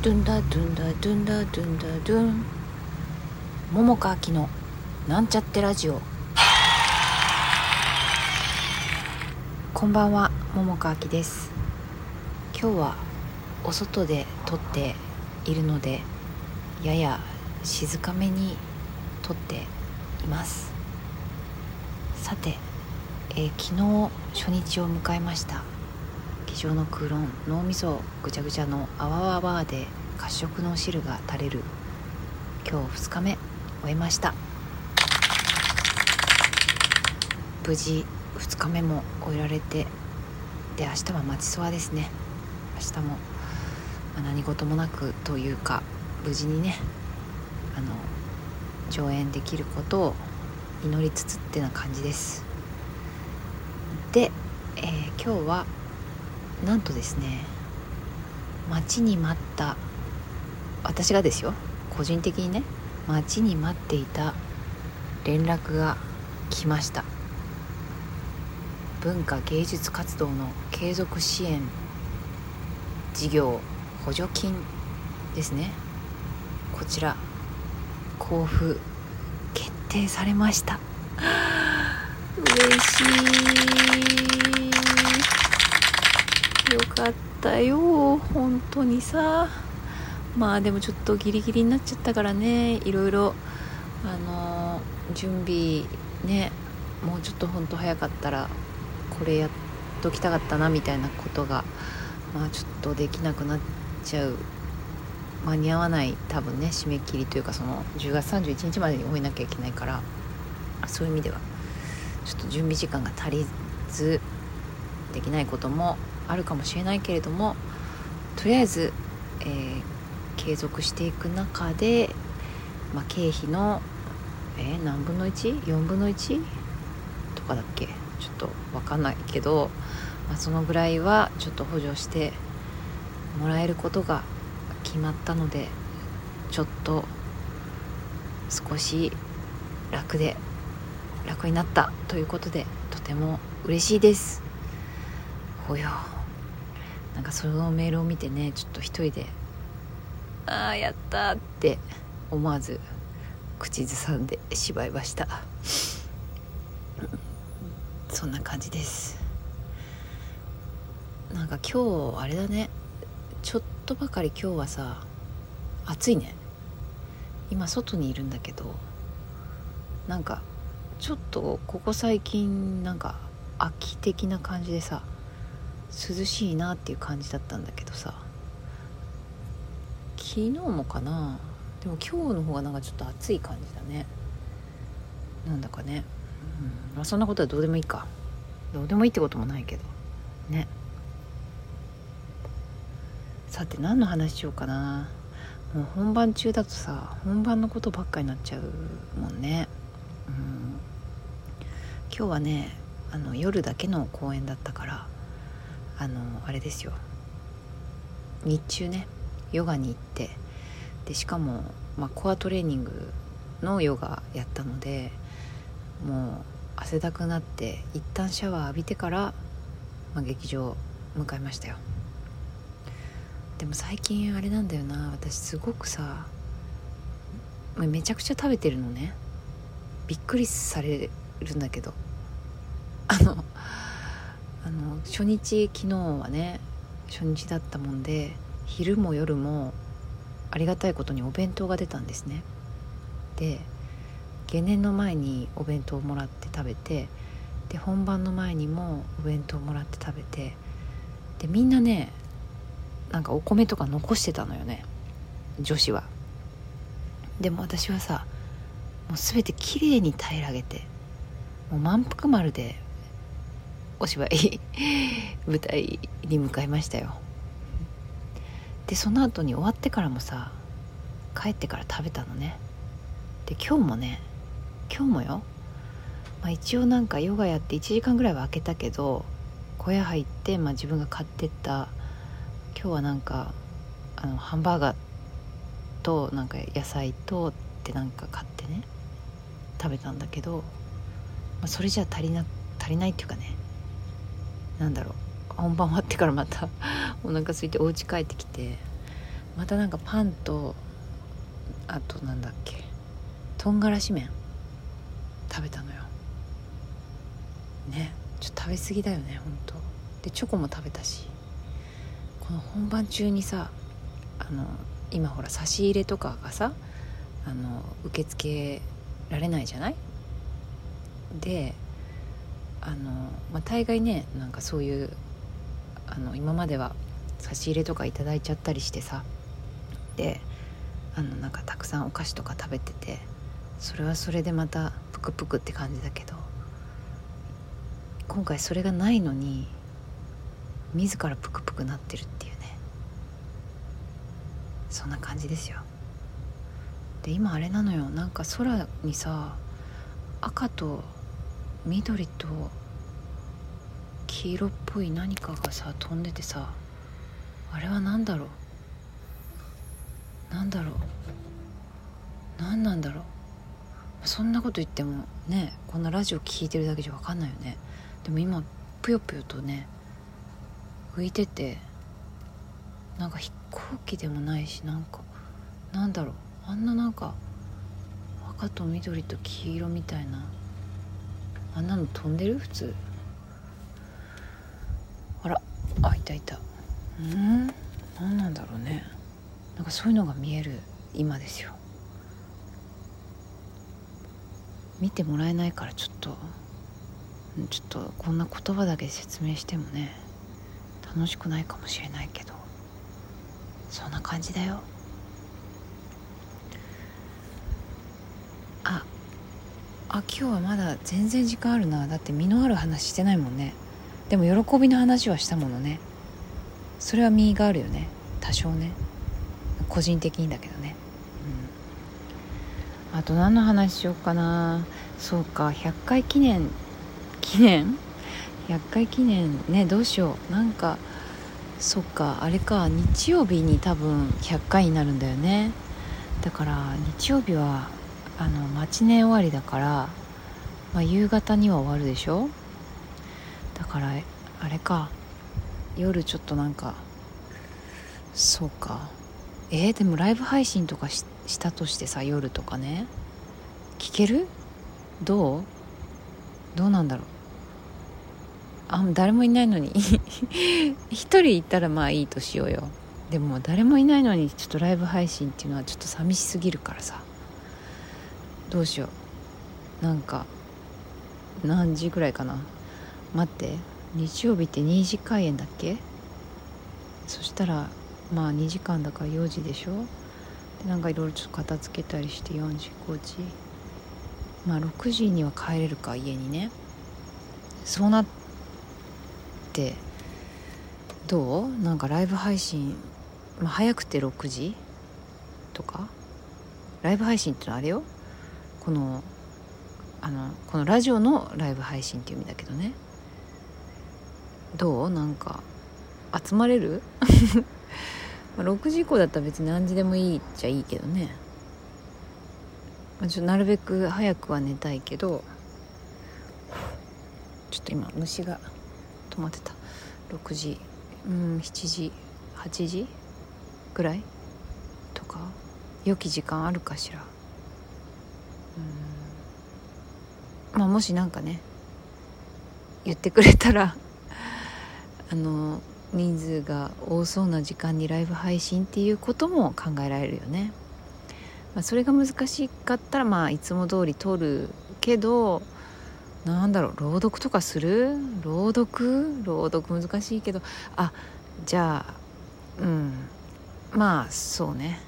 ドゥンダドゥンダドゥンダドゥンダドゥン。桃佳明のなんちゃってラジオ。こんばんは桃佳明です。今日はお外で撮っているのでやや静かめに撮っています。さて、えー昨日初日を迎えました。机上の空論脳みそぐちゃぐちゃのあわわわで褐色の汁が垂れる今日2日目終えました。無事2日目も終えられてで明日は待ちそわですね。明日も、まあ何事もなくというか無事にねあの上演できることを祈りつつってな感じです。で、えー今日はなんとですね待ちに待った私がですよ個人的にね待ちに待っていた連絡が来ました。文化芸術活動の継続支援事業補助金ですね。こちら交付決定されました。嬉しい。かったよ本当にさ。まあでもちょっとギリギリになっちゃったからねいろいろあの準備ねもうちょっと本当早かったらこれやっときたかったなみたいなことがまあちょっとできなくなっちゃう間に合わない多分ね締め切りというかその10月31日までに終えなきゃいけないからそういう意味ではちょっと準備時間が足りずできないこともあるかもしれないけれどもとりあえず、えー継続していく中で、まあ、経費の、えー何分の 1?4 分の 1? とかだっけ？ちょっと分かんないけど、まあ、そのぐらいはちょっと補助してもらえることが決まったのでちょっと少し楽で楽になったということでとても嬉しいですほよなんかそのメールを見てねちょっと一人で「ああやった!」って思わず口ずさんでしまいました。そんな感じです。なんか今日あれだね。ちょっとばかり今日はさ暑いね。今外にいるんだけどなんかちょっとここ最近なんか秋的な感じでさ涼しいなっていう感じだったんだけどさ。昨日もかな。でも今日の方がなんかちょっと暑い感じだね。なんだかね、うん。まあ、そんなことはどうでもいいか。どうでもいいってこともないけど。ね。さて何の話しようかな。もう本番中だとさ本番のことばっかになっちゃうもんね。うん。今日はねあの夜だけの公演だったからあのあれですよ。日中ねヨガに行ってでしかも、まあ、コアトレーニングのヨガやったのでもう汗だくなって一旦シャワー浴びてから、まあ、劇場向かいましたよ。でも最近あれなんだよな。私すごくさめちゃくちゃ食べてるのね。びっくりされるんだけど。あのあの初日昨日はね初日だったもんで昼も夜もありがたいことにお弁当が出たんですね。で下年の前にお弁当をもらって食べてで本番の前にもお弁当をもらって食べてでみんなねなんかお米とか残してたのよね女子は。でも私はさもう全てきれいに平らげてもう満腹丸でお芝居舞台に向かいましたよ。でその後に終わってからもさ帰ってから食べたのね。で今日もね今日もよ、まあ、一応なんかヨガやって1時間ぐらいは空けたけど小屋入って、まあ、自分が買ってった今日はなんかあのハンバーガーとなんか野菜とってなんか買ってね食べたんだけど、まあ、それじゃ足りな足りないっていうかねなんだろう。本番終わってからまた お腹空いてお家帰ってきてまたなんかパンとあとなんだっけとんがらし麺食べたのよ。ねちょっと食べ過ぎだよねほんとでチョコも食べたしこの本番中にさあの今ほら差し入れとかがさあの受け付けられないじゃない？であの、まあ、大概ねなんかそういうあの今までは差し入れとか頂いちゃったりしてさであのなんかたくさんお菓子とか食べててそれはそれでまたプクプクって感じだけど今回それがないのに自らプクプクなってるっていうね。そんな感じですよ。で今あれなのよ。なんか空にさ赤と緑と黄色っぽい何かがさ飛んでてさあれは何だろう？何だろう？何なんだろう？そんなこと言ってもねこんなラジオ聴いてるだけじゃ分かんないよね。でも今ぷよぷよとね浮いててなんか飛行機でもないしなんかなんだろう？あんななんか赤と緑と黄色みたいなあんなの飛んでる？普通。あいたいた。うん？何なんだろうね。なんかそういうのが見える今ですよ。見てもらえないからちょっと。ちょっとこんな言葉だけ説明してもね楽しくないかもしれないけど。そんな感じだよ。ああ今日はまだ全然時間あるな。だって身のある話してないもんね。でも喜びの話はしたものね。それは身があるよね。多少ね。個人的にだけどね、うん、あと何の話しようかな。そうか。100回記念。記念？100回記念ね。どうしよう。なんかそっか。あれか。日曜日に多分100回になるんだよね。だから日曜日はあのマチネ終わりだから、まあ、夕方には終わるでしょ？だからあれか。夜ちょっとなんかそうか。えー、でもライブ配信とかしたとしてさ夜とかね。聞ける？どう？どうなんだろう。あ誰もいないのに。一人いたらまあいいとしようよ。でも誰もいないのにちょっとライブ配信っていうのはちょっと寂しすぎるからさ。どうしよう。なんか何時ぐらいかな。待って。日曜日って2時開演だっけ？そしたらまあ2時間だから4時でしょ？でなんかいろいろちょっと片付けたりして4時5時。まあ6時には帰れるか家にね。そうなってどう？なんかライブ配信、まあ、早くて6時とか？ライブ配信ってのはあれよ。このあのこのラジオのライブ配信っていう意味だけどね。どう？なんか集まれる？6時以降だったら別に何時でもいいっちゃいいけどね、まあ、ちょなるべく早くは寝たいけどちょっと今虫が止まってた。6時うん7時8時ぐらい？とか？良き時間あるかしら？うん。まあもし何かね言ってくれたらあの人数が多そうな時間にライブ配信っていうことも考えられるよね、まあ、それが難しかったらまあいつも通り撮るけどなんだろう朗読とかする？朗読？朗読難しいけど。あじゃあうん。まあそうね。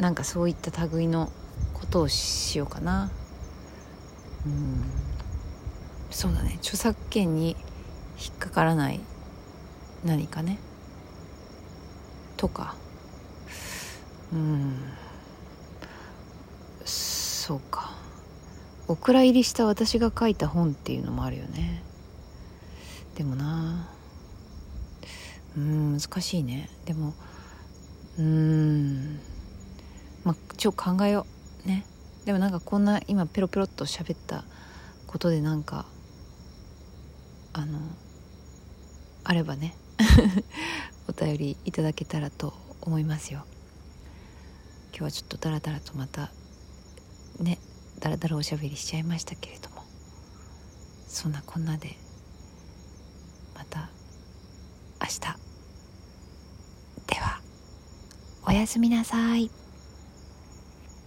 なんかそういった類のことをしようかな。うん。そうだね。著作権に引っかからない何かね。とか。うん。そうか。お蔵入りした私が書いた本っていうのもあるよね。でもな。うん難しいね。でもうん。まあちょ考えようね。でもなんかこんな今ペロペロっと喋ったことでなんかあのあればね。お便りいただけたらと思いますよ。今日はちょっとダラダラとまたねダラダラおしゃべりしちゃいましたけれども。そんなこんなでまた明日。ではおやすみなさい。